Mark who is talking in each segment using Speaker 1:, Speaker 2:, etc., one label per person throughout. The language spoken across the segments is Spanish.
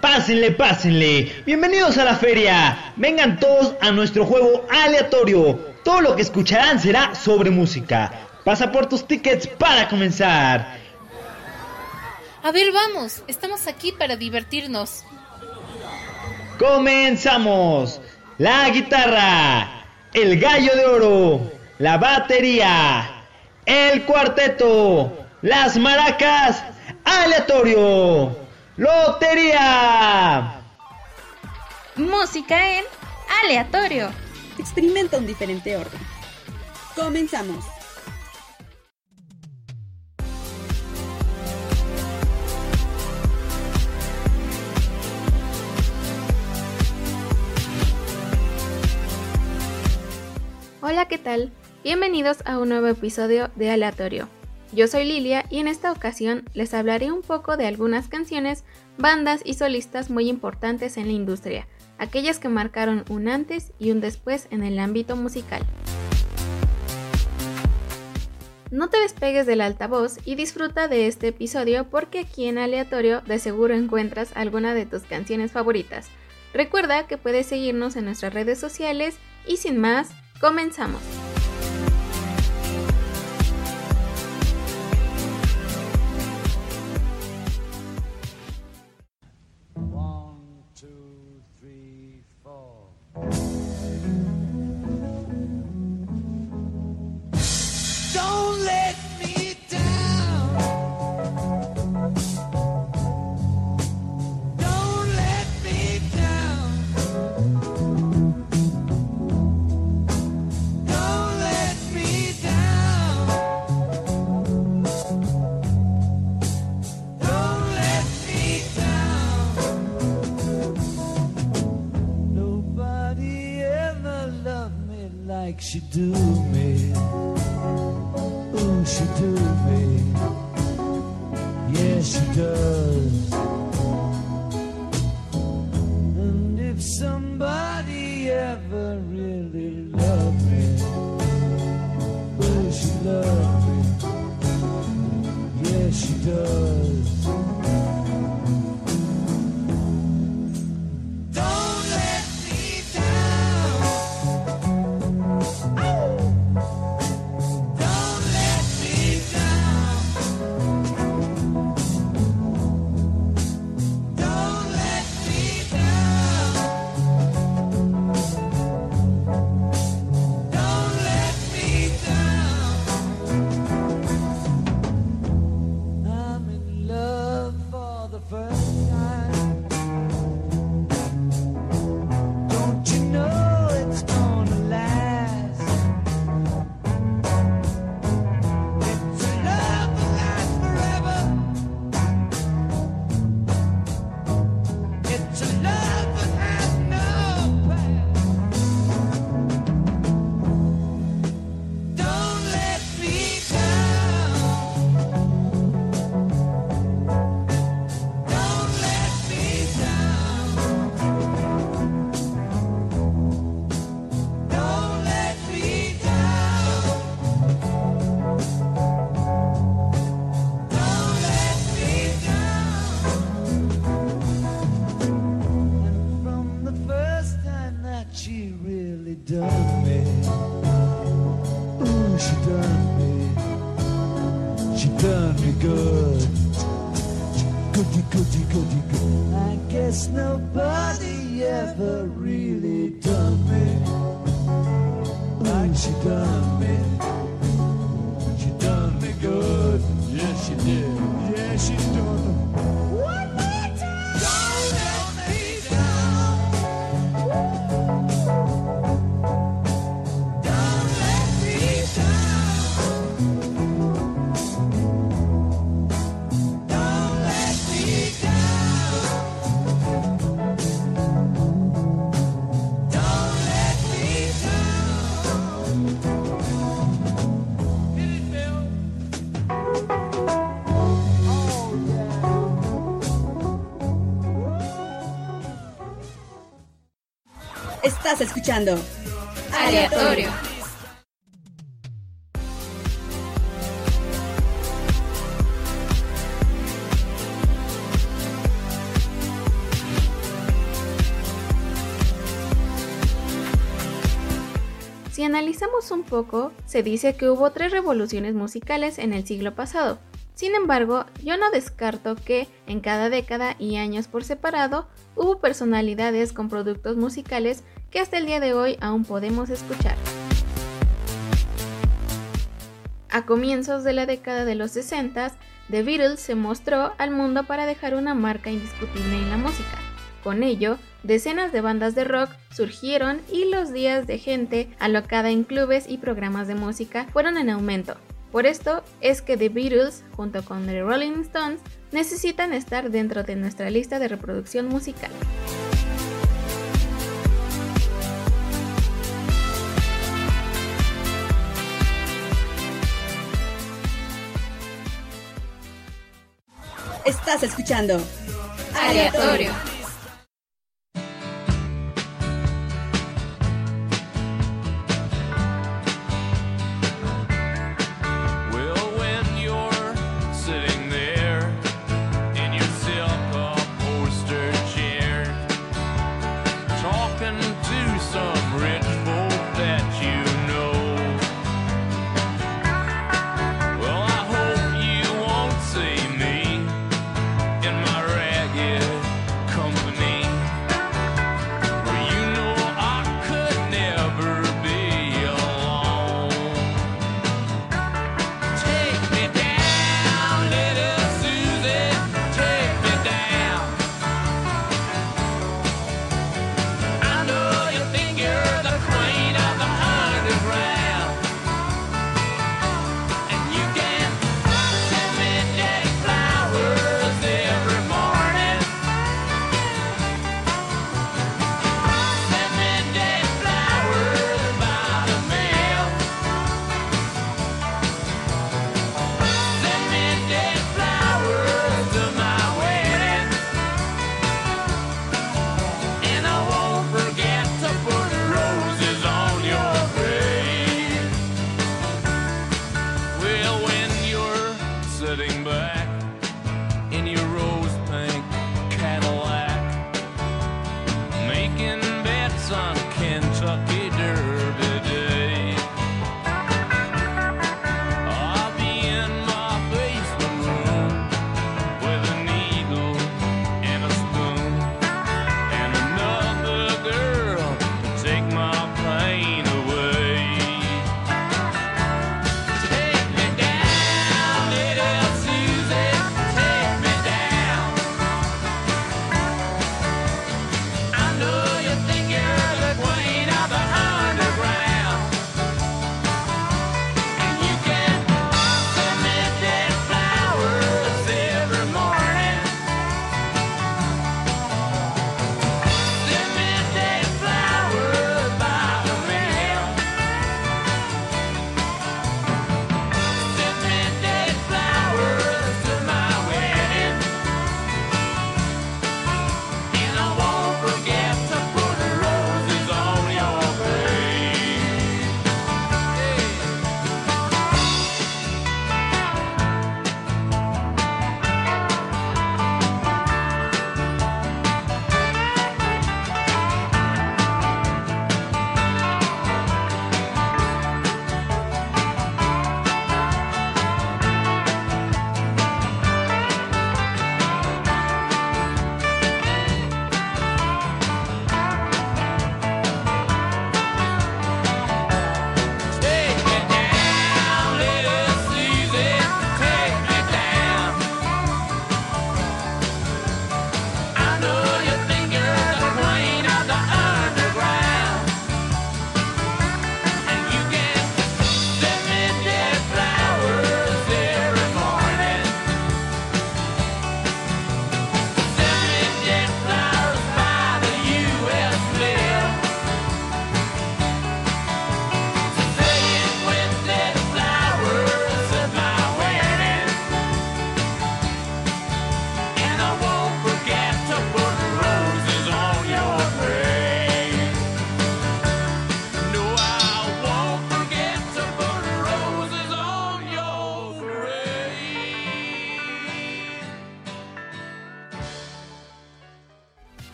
Speaker 1: Pásenle, pásenle. Bienvenidos a la feria. Vengan todos a nuestro juego aleatorio. Todo lo que escucharán será sobre música. Pasa por tus tickets para comenzar.
Speaker 2: A ver, vamos. Estamos aquí para divertirnos.
Speaker 1: Comenzamos. La guitarra, el gallo de oro, la batería, el cuarteto, las maracas, aleatorio, lotería.
Speaker 3: Música en aleatorio.
Speaker 4: Experimenta un diferente orden. Comenzamos.
Speaker 3: Hola, ¿qué tal? Bienvenidos a un nuevo episodio de Aleatorio. Yo soy Lilia y en esta ocasión les hablaré un poco de algunas canciones, bandas y solistas muy importantes en la industria, aquellas que marcaron un antes y un después en el ámbito musical. No te despegues del altavoz y disfruta de este episodio porque aquí en Aleatorio de seguro encuentras alguna de tus canciones favoritas. Recuerda que puedes seguirnos en nuestras redes sociales y sin más, Comenzamos.
Speaker 5: She do me? Ooh, she do me.
Speaker 3: Aleatorio. Si analizamos un poco, se dice que hubo tres revoluciones musicales en el siglo pasado. Sin embargo, yo no descarto que en cada década y años por separado hubo personalidades con productos musicales que hasta el día de hoy aún podemos escuchar. A comienzos de la década de los 60, The Beatles se mostró al mundo para dejar una marca indiscutible en la música. Con ello, decenas de bandas de rock surgieron y los días de gente alocada en clubes y programas de música fueron en aumento. Por esto es que The Beatles, junto con The Rolling Stones, necesitan estar dentro de nuestra lista de reproducción musical.
Speaker 4: Estás escuchando
Speaker 3: Aleatorio.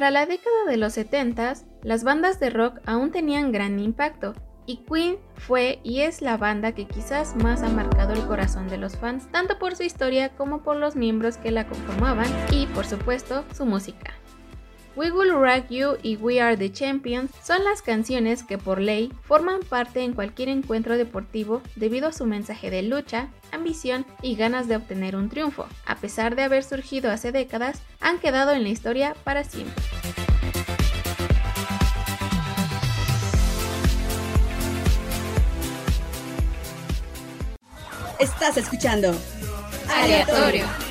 Speaker 3: Para la década de los 70, las bandas de rock aún tenían gran impacto, y Queen fue y es la banda que quizás más ha marcado el corazón de los fans, tanto por su historia como por los miembros que la conformaban y, por supuesto, su música. We Will Rock You y We Are the Champions son las canciones que por ley forman parte en cualquier encuentro deportivo debido a su mensaje de lucha, ambición y ganas de obtener un triunfo. A pesar de haber surgido hace décadas, han quedado en la historia para siempre.
Speaker 4: Estás escuchando
Speaker 3: Aleatorio.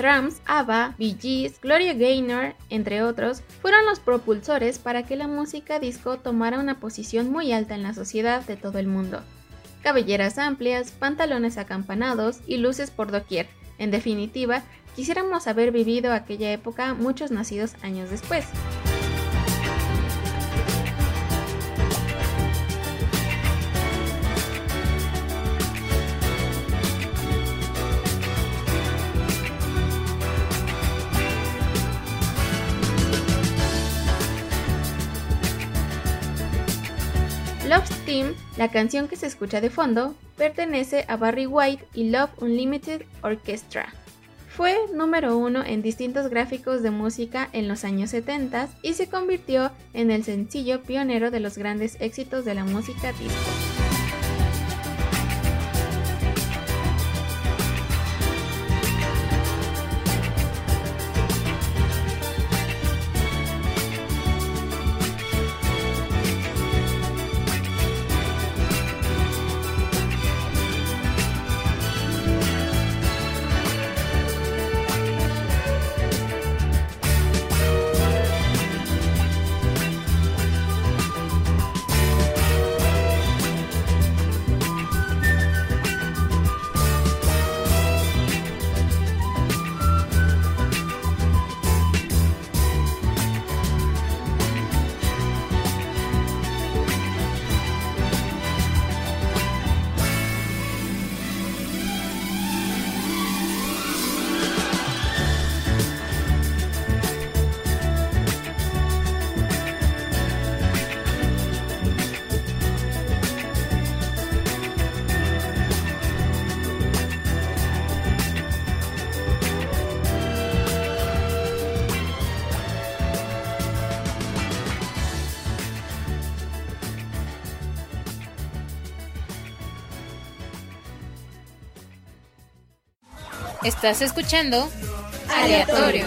Speaker 3: The Tramps, ABBA, Bee Gloria Gaynor, entre otros, fueron los propulsores para que la música disco tomara una posición muy alta en la sociedad de todo el mundo. Cabelleras amplias, pantalones acampanados y luces por doquier. En definitiva, quisiéramos haber vivido aquella época muchos nacidos años después. La canción que se escucha de fondo, pertenece a Barry White y Love Unlimited Orchestra. Fue número uno en distintos gráficos de música en los años 70 y se convirtió en el sencillo pionero de los grandes éxitos de la música disco. Estás escuchando Aleatorio.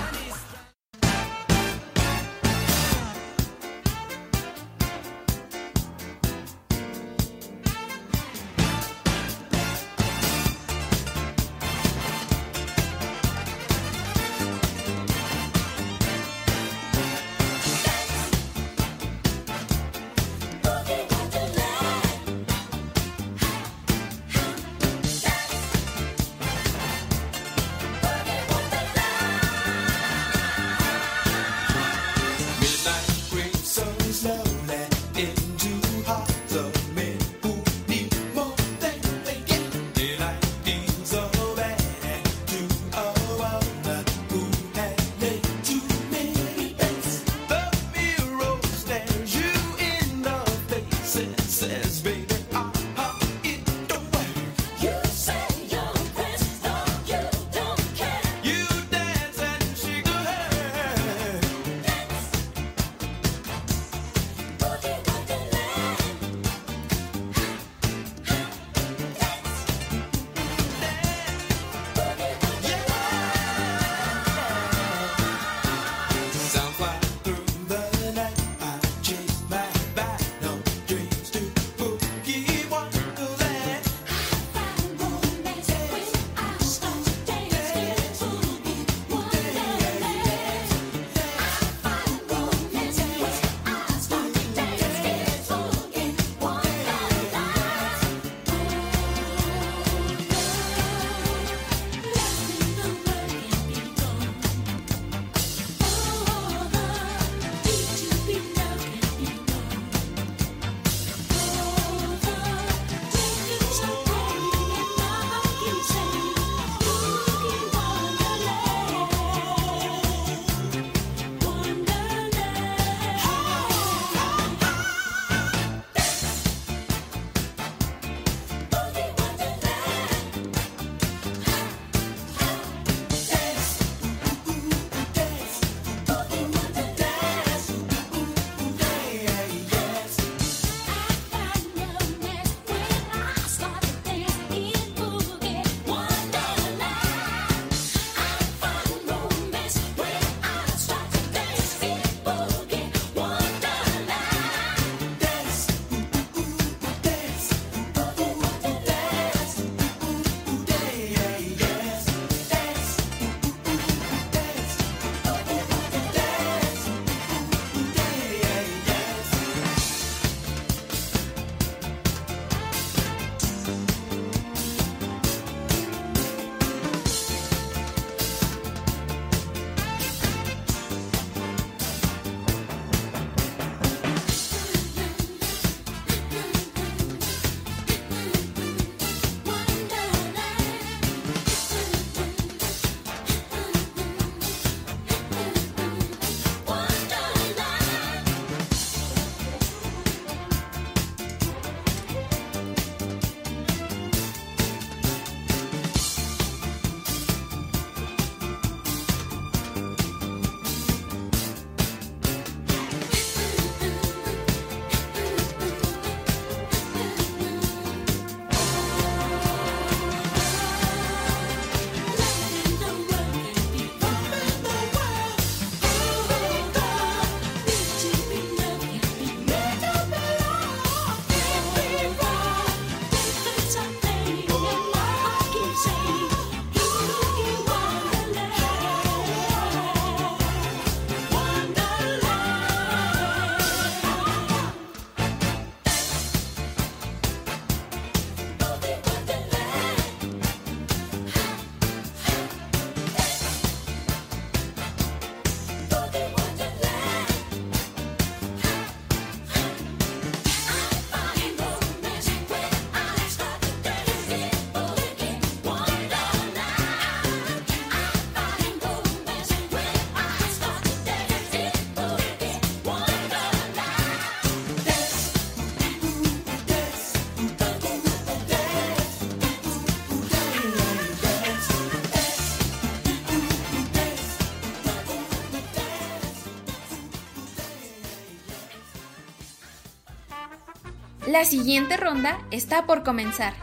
Speaker 3: La siguiente ronda está por comenzar.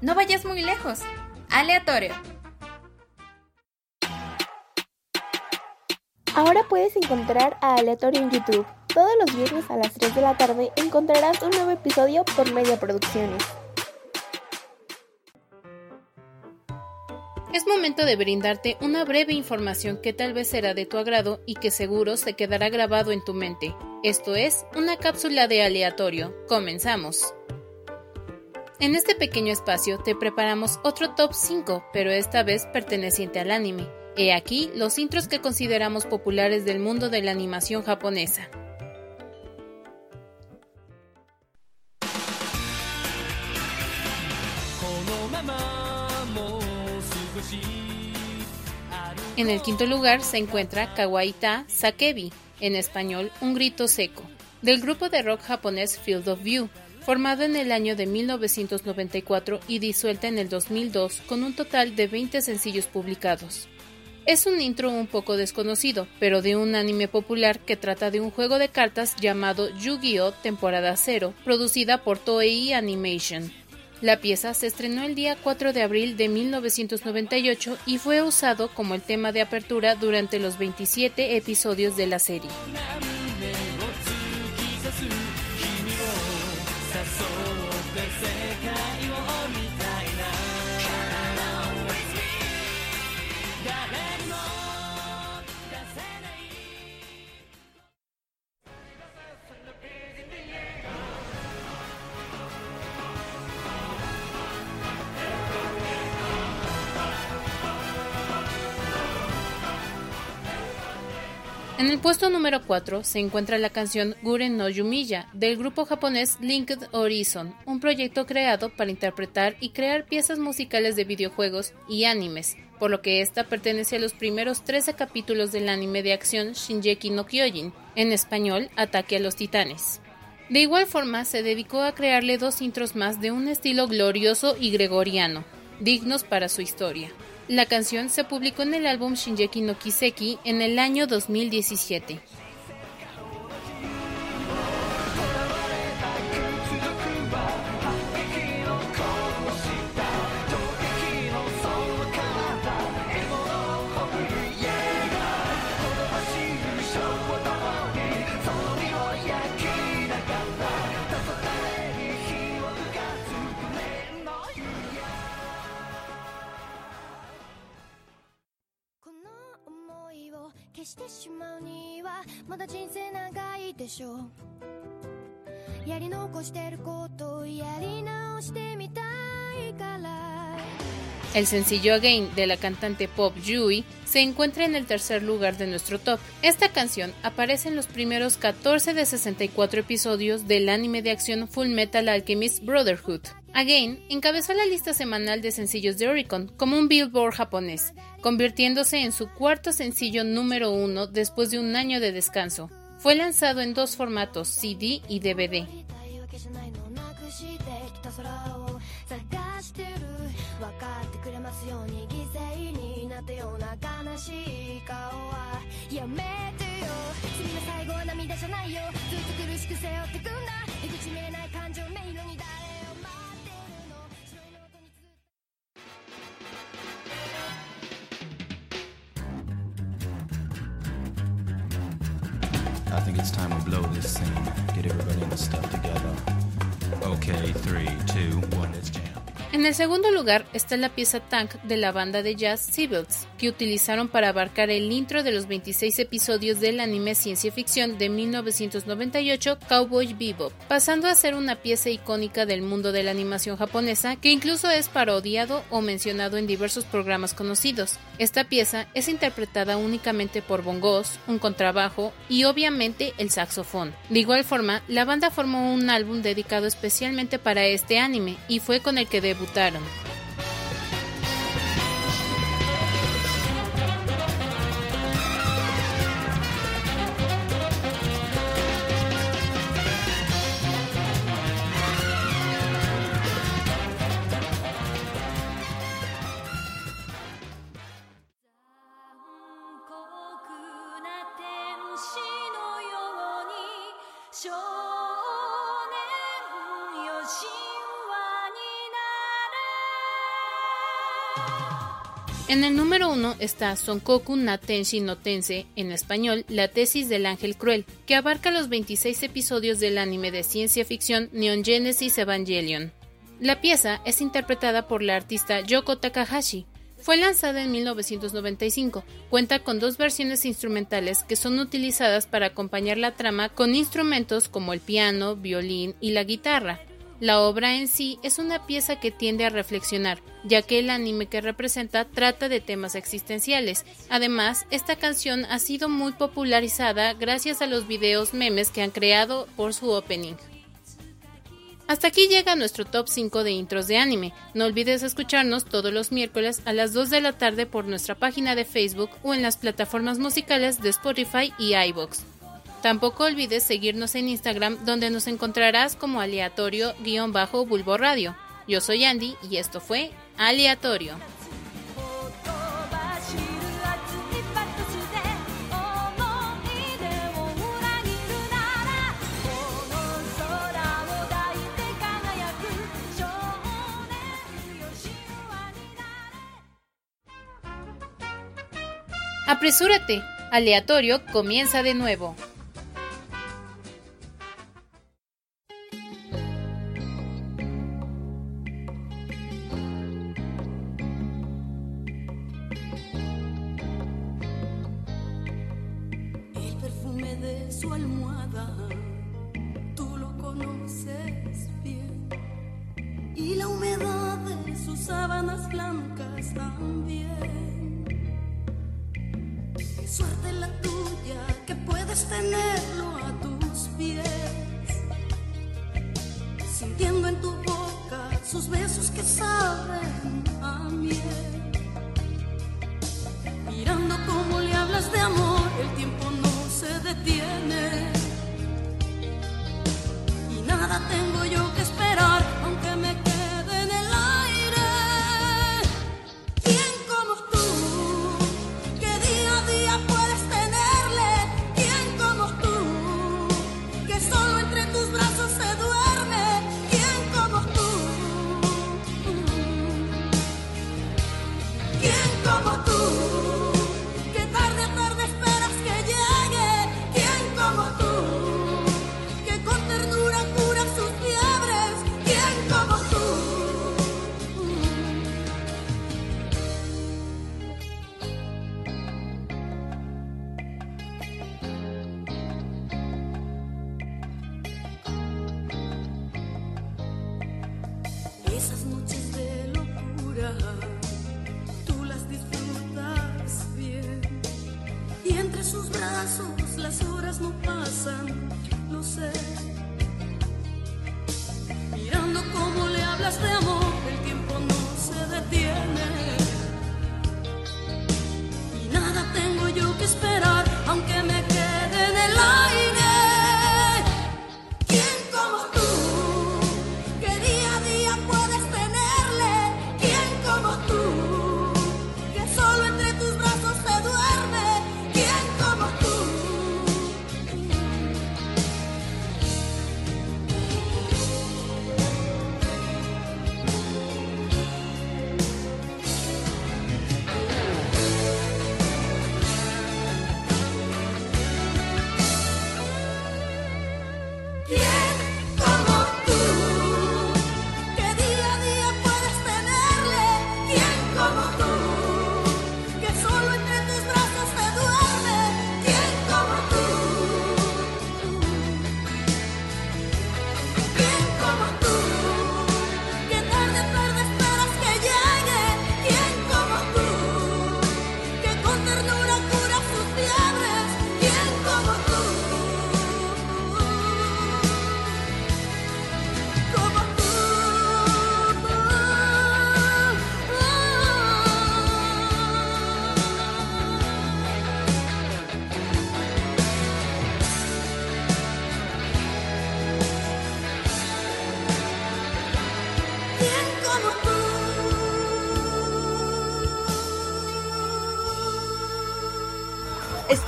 Speaker 3: No vayas muy lejos. Aleatorio.
Speaker 6: Ahora puedes encontrar a Aleatorio en YouTube. Todos los viernes a las 3 de la tarde encontrarás un nuevo episodio por Media Producciones.
Speaker 2: Es momento de brindarte una breve información que tal vez será de tu agrado y que seguro se quedará grabado en tu mente. Esto es una cápsula de aleatorio. Comenzamos. En este pequeño espacio te preparamos otro top 5, pero esta vez perteneciente al anime. He aquí los intros que consideramos populares del mundo de la animación japonesa. En el quinto lugar se encuentra Kawaii-ta Sakebi, en español Un grito seco, del grupo de rock japonés Field of View, formado en el año de 1994 y disuelta en el 2002 con un total de 20 sencillos publicados. Es un intro un poco desconocido, pero de un anime popular que trata de un juego de cartas llamado Yu-Gi-Oh! Temporada 0, producida por Toei Animation. La pieza se estrenó el día 4 de abril de 1998 y fue usado como el tema de apertura durante los 27 episodios de la serie. En el puesto número 4 se encuentra la canción Guren no Yumiya del grupo japonés Linked Horizon, un proyecto creado para interpretar y crear piezas musicales de videojuegos y animes, por lo que esta pertenece a los primeros 13 capítulos del anime de acción Shinjeki no Kyojin, en español Ataque a los Titanes. De igual forma, se dedicó a crearle dos intros más de un estilo glorioso y gregoriano, dignos para su historia. La canción se publicó en el álbum Shinjeki no Kiseki en el año 2017.
Speaker 7: してしまうにはまだ人生長いでしょう。やり残してることやり直してみたいから。
Speaker 2: El sencillo Again de la cantante pop Yui se encuentra en el tercer lugar de nuestro top. Esta canción aparece en los primeros 14 de 64 episodios del anime de acción Full Metal Alchemist Brotherhood. Again encabezó la lista semanal de sencillos de Oricon como un Billboard japonés, convirtiéndose en su cuarto sencillo número uno después de un año de descanso. Fue lanzado en dos formatos, CD y DVD.
Speaker 7: くれますように犠牲になったような悲しい顔はやめてよ君の最後は涙じゃないよずっと苦しく背負ってくんだ出口見えない感情迷路に誰を待ってるの白いの音に続く
Speaker 8: I think it's time we blow this scene. Get everybody in the stuff together. Okay, three, two, one, let's jam.
Speaker 2: En el segundo lugar está la pieza Tank de la banda de jazz Seabirds, que utilizaron para abarcar el intro de los 26 episodios del anime ciencia ficción de 1998 Cowboy Bebop, pasando a ser una pieza icónica del mundo de la animación japonesa que incluso es parodiado o mencionado en diversos programas conocidos. Esta pieza es interpretada únicamente por bongos, un contrabajo y obviamente el saxofón. De igual forma, la banda formó un álbum dedicado especialmente para este anime y fue con el que debutaron. En el número 1 está Sonkoku Natenshi no Tense, en español, La tesis del ángel cruel, que abarca los 26 episodios del anime de ciencia ficción Neon Genesis Evangelion. La pieza es interpretada por la artista Yoko Takahashi. Fue lanzada en 1995. Cuenta con dos versiones instrumentales que son utilizadas para acompañar la trama con instrumentos como el piano, violín y la guitarra. La obra en sí es una pieza que tiende a reflexionar, ya que el anime que representa trata de temas existenciales. Además, esta canción ha sido muy popularizada gracias a los videos memes que han creado por su opening. Hasta aquí llega nuestro top 5 de intros de anime. No olvides escucharnos todos los miércoles a las 2 de la tarde por nuestra página de Facebook o en las plataformas musicales de Spotify y iBox. Tampoco olvides seguirnos en Instagram donde nos encontrarás como aleatorio-bulbo radio. Yo soy Andy y esto fue Aleatorio. Apresúrate, aleatorio comienza de nuevo.
Speaker 9: Y la humedad de sus sábanas blancas también. Qué suerte la tuya que puedes tenerlo a tus pies. Sintiendo en tu boca sus besos que saben a miel. Mirando cómo le hablas de amor, el tiempo no se detiene. Y nada tengo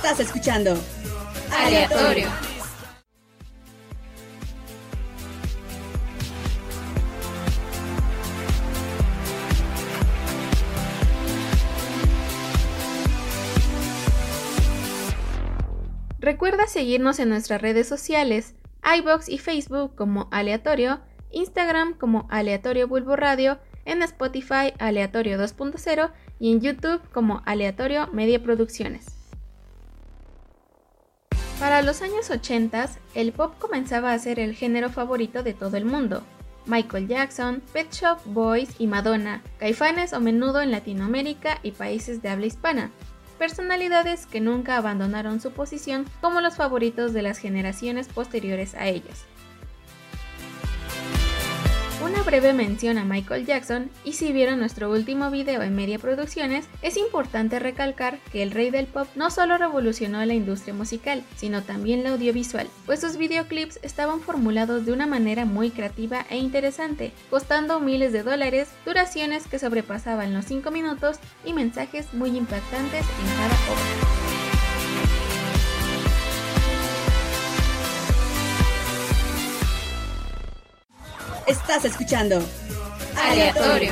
Speaker 4: Estás escuchando
Speaker 2: Aleatorio.
Speaker 10: Recuerda seguirnos en nuestras redes sociales, iBox y Facebook como Aleatorio, Instagram como Aleatorio Bulbo Radio, en Spotify Aleatorio 2.0 y en YouTube como Aleatorio Media Producciones. Para los años 80, el pop comenzaba a ser el género favorito de todo el mundo. Michael Jackson, Pet Shop Boys y Madonna, caifanes o menudo en Latinoamérica y países de habla hispana, personalidades que nunca abandonaron su posición como los favoritos de las generaciones posteriores a ellos. Una breve mención a Michael Jackson, y si vieron nuestro último video en Media Producciones, es importante recalcar que el rey del pop no solo revolucionó la industria musical, sino también la audiovisual, pues sus videoclips estaban formulados de una manera muy creativa e interesante, costando miles de dólares, duraciones que sobrepasaban los 5 minutos y mensajes muy impactantes en cada obra.
Speaker 4: Estás escuchando
Speaker 10: Aleatorio.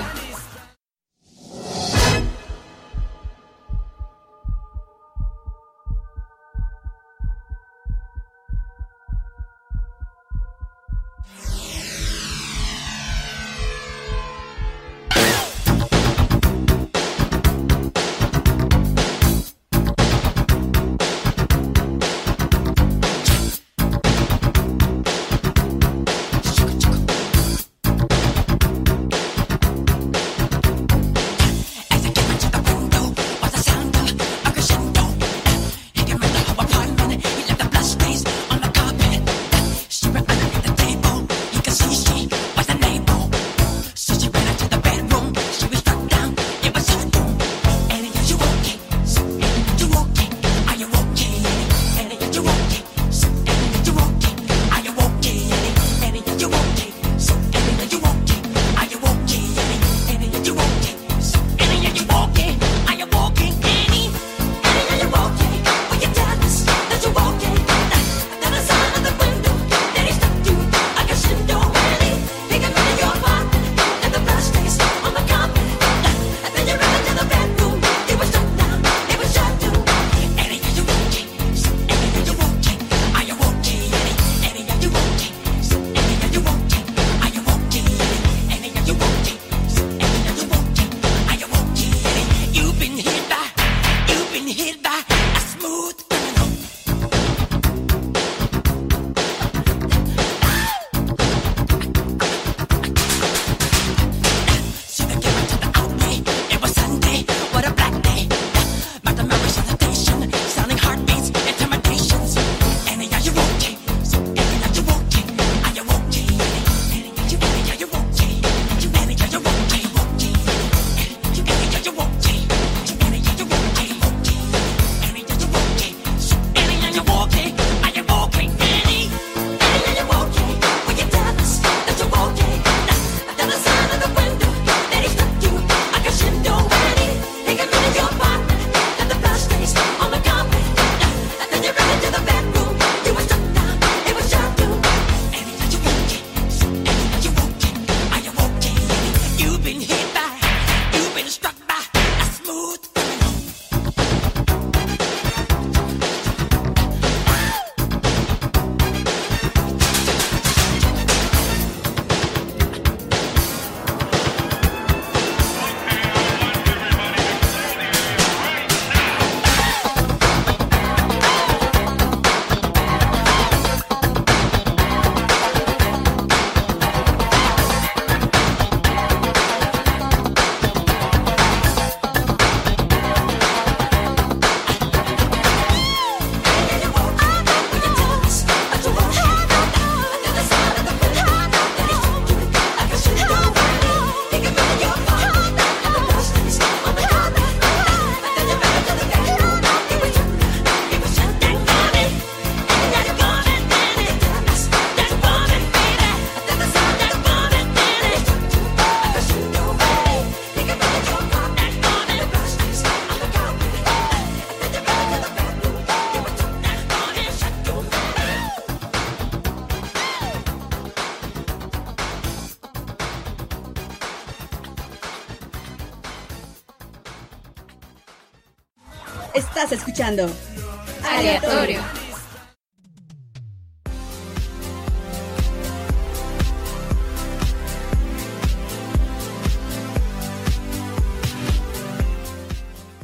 Speaker 4: Escuchando
Speaker 10: Aleatorio.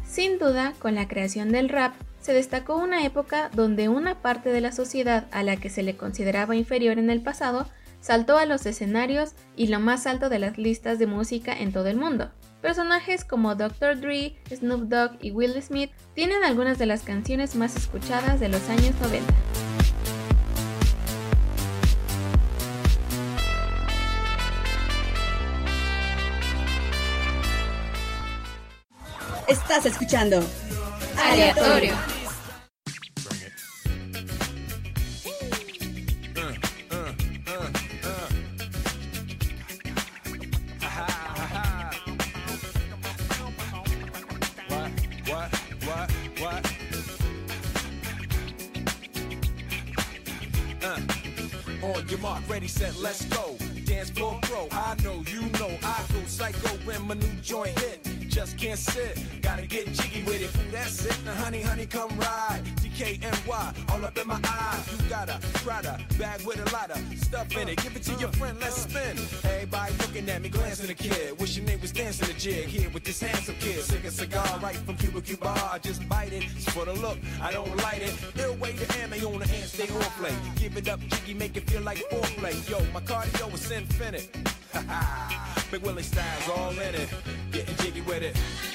Speaker 3: Sin duda, con la creación del rap, se destacó una época donde una parte de la sociedad a la que se le consideraba inferior en el pasado saltó a los escenarios y lo más alto de las listas de música en todo el mundo. Personajes como Dr. Dre, Snoop Dogg y Will Smith tienen algunas de las canciones más escuchadas de los años 90.
Speaker 4: Estás escuchando
Speaker 2: Aleatorio.
Speaker 11: Glancing a kid. Wishing they was dancing a jig here with this handsome kid. Sick a cigar right from Cuba Cuba. I just bite it. It's for the look, I don't light it. Ill way to ammo on the hand, stay on play. Give it up, jiggy, make it feel like foreplay. Yo, my cardio is infinite. Ha ha, Big Willie style's all in it. Getting jiggy with it.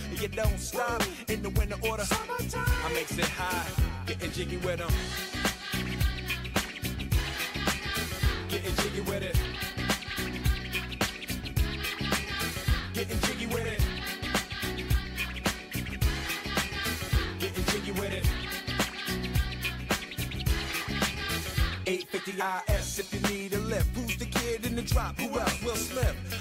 Speaker 11: You don't stop in the winter order. I makes it high, getting jiggy with them. Getting jiggy with it. Getting jiggy with it. Getting jiggy with it. 850 IS if you need a lift. Who's the kid in the drop? Who else will slip?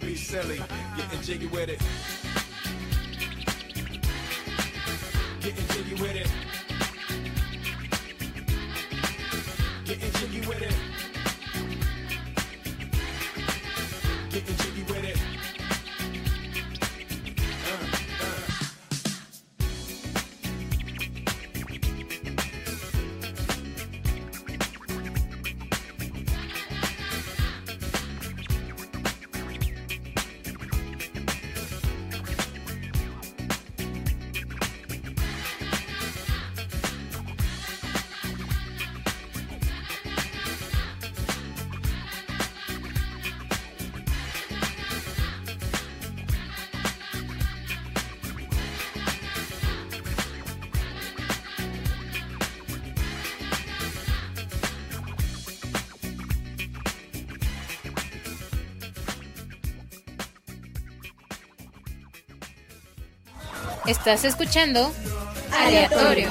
Speaker 11: be silly. Getting jiggy with it. Getting jiggy with it. Getting jiggy with it.
Speaker 2: Estás escuchando Aleatorio.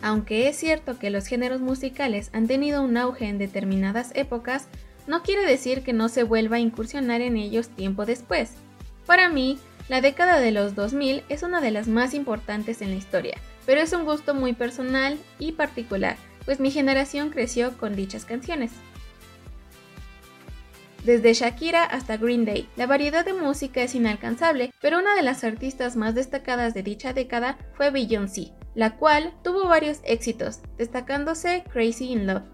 Speaker 3: Aunque es cierto que los géneros musicales han tenido un auge en determinadas épocas, no quiere decir que no se vuelva a incursionar en ellos tiempo después. Para mí, la década de los 2000 es una de las más importantes en la historia, pero es un gusto muy personal y particular, pues mi generación creció con dichas canciones. Desde Shakira hasta Green Day, la variedad de música es inalcanzable, pero una de las artistas más destacadas de dicha década fue Beyoncé, la cual tuvo varios éxitos, destacándose Crazy in Love.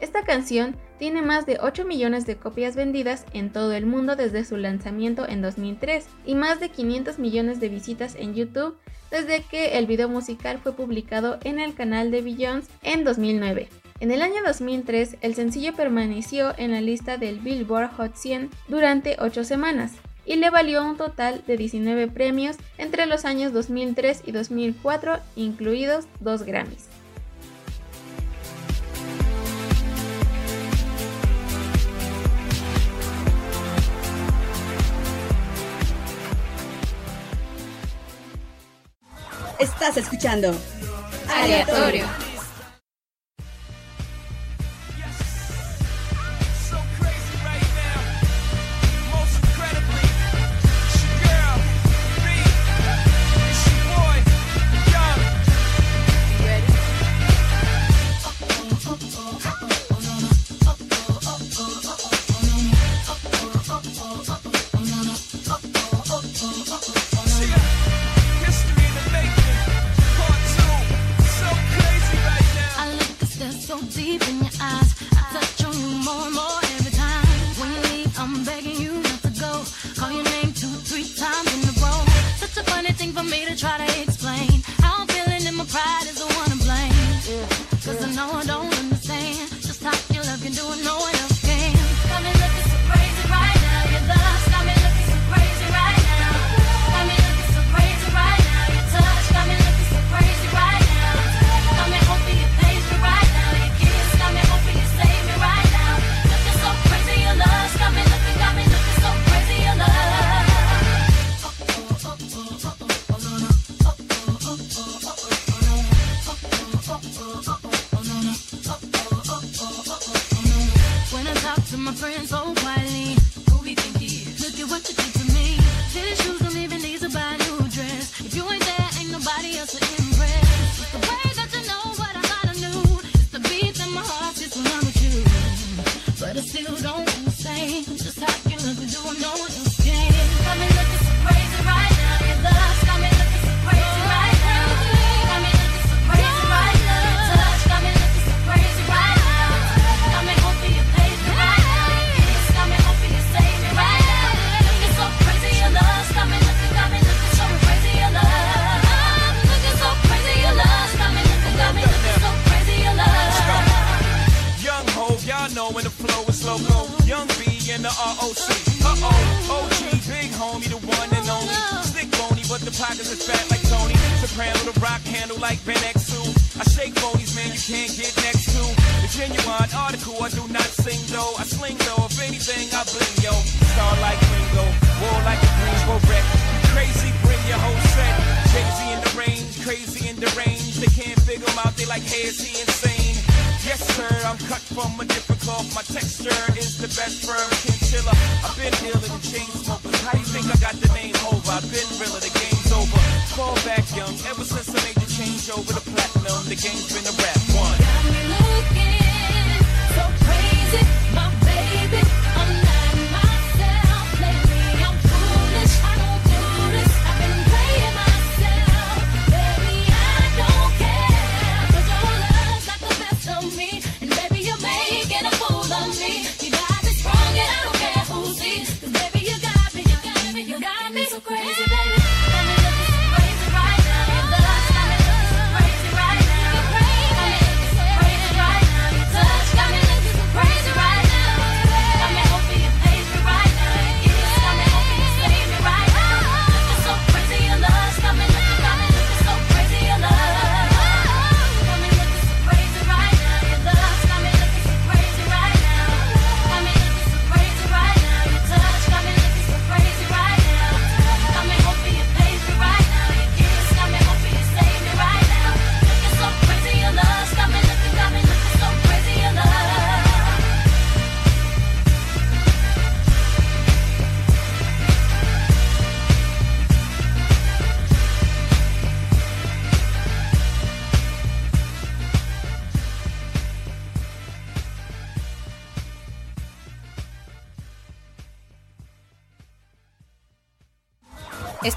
Speaker 3: Esta canción tiene más de 8 millones de copias vendidas en todo el mundo desde su lanzamiento en 2003 y más de 500 millones de visitas en YouTube desde que el video musical fue publicado en el canal de Billions en 2009. En el año 2003, el sencillo permaneció en la lista del Billboard Hot 100 durante 8 semanas y le valió un total de 19 premios entre los años 2003 y 2004, incluidos 2 Grammys.
Speaker 4: Estás escuchando
Speaker 12: Aleatorio.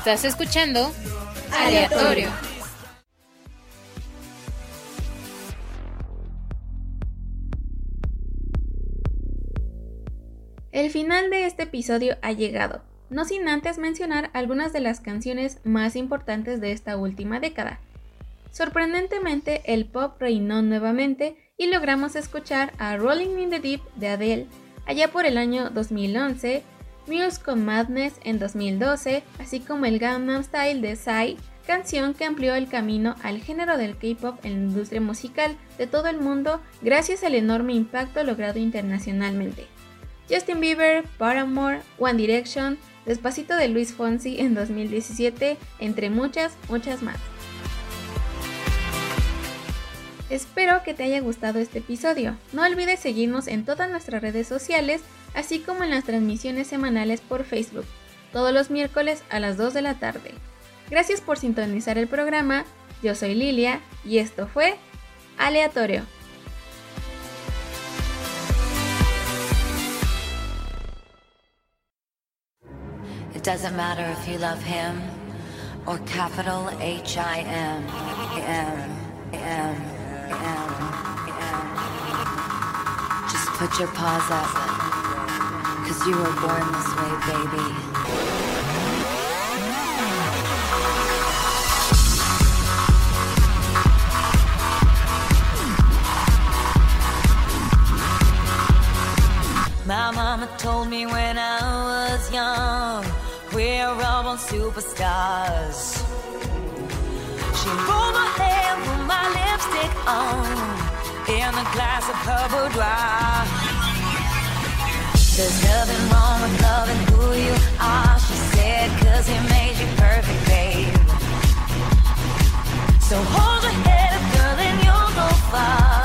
Speaker 12: Estás escuchando Aleatorio.
Speaker 3: El final de este episodio ha llegado, no sin antes mencionar algunas de las canciones más importantes de esta última década. Sorprendentemente, el pop reinó nuevamente y logramos escuchar a Rolling in the Deep de Adele allá por el año 2011 Muse con Madness en 2012, así como el Gangnam Style de Psy, canción que amplió el camino al género del K-pop en la industria musical de todo el mundo gracias al enorme impacto logrado internacionalmente. Justin Bieber, Paramore, One Direction, Despacito de Luis Fonsi en 2017, entre muchas, muchas más. Espero que te haya gustado este episodio. No olvides seguirnos en todas nuestras redes sociales, así como en las transmisiones semanales por Facebook, todos los miércoles a las 2 de la tarde. Gracias por sintonizar el programa, yo soy Lilia y esto fue Aleatorio.
Speaker 13: It doesn't matter if you love him or capital H I M M M M. Just put your paws up, cause you were born this way, baby. My mama told me when I was young, we're all born superstars. She rolled my hair, put my lipstick on, in a glass of her boudoir. There's nothing wrong with loving who you are, she said, cause he made you perfect, babe. So hold your head up, girl, and you'll go far.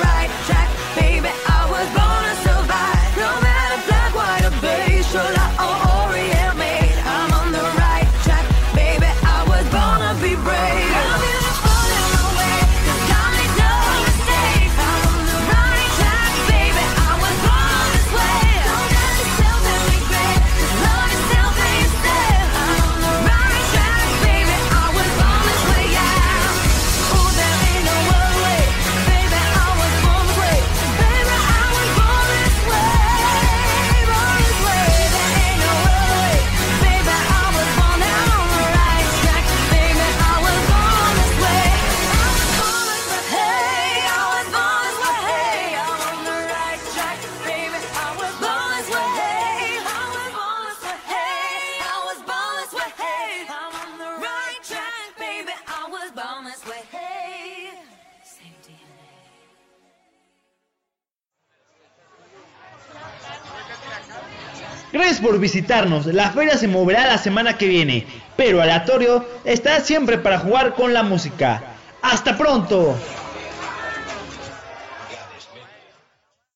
Speaker 1: por visitarnos. La feria se moverá la semana que viene, pero Aleatorio está siempre para jugar con la música. ¡Hasta pronto!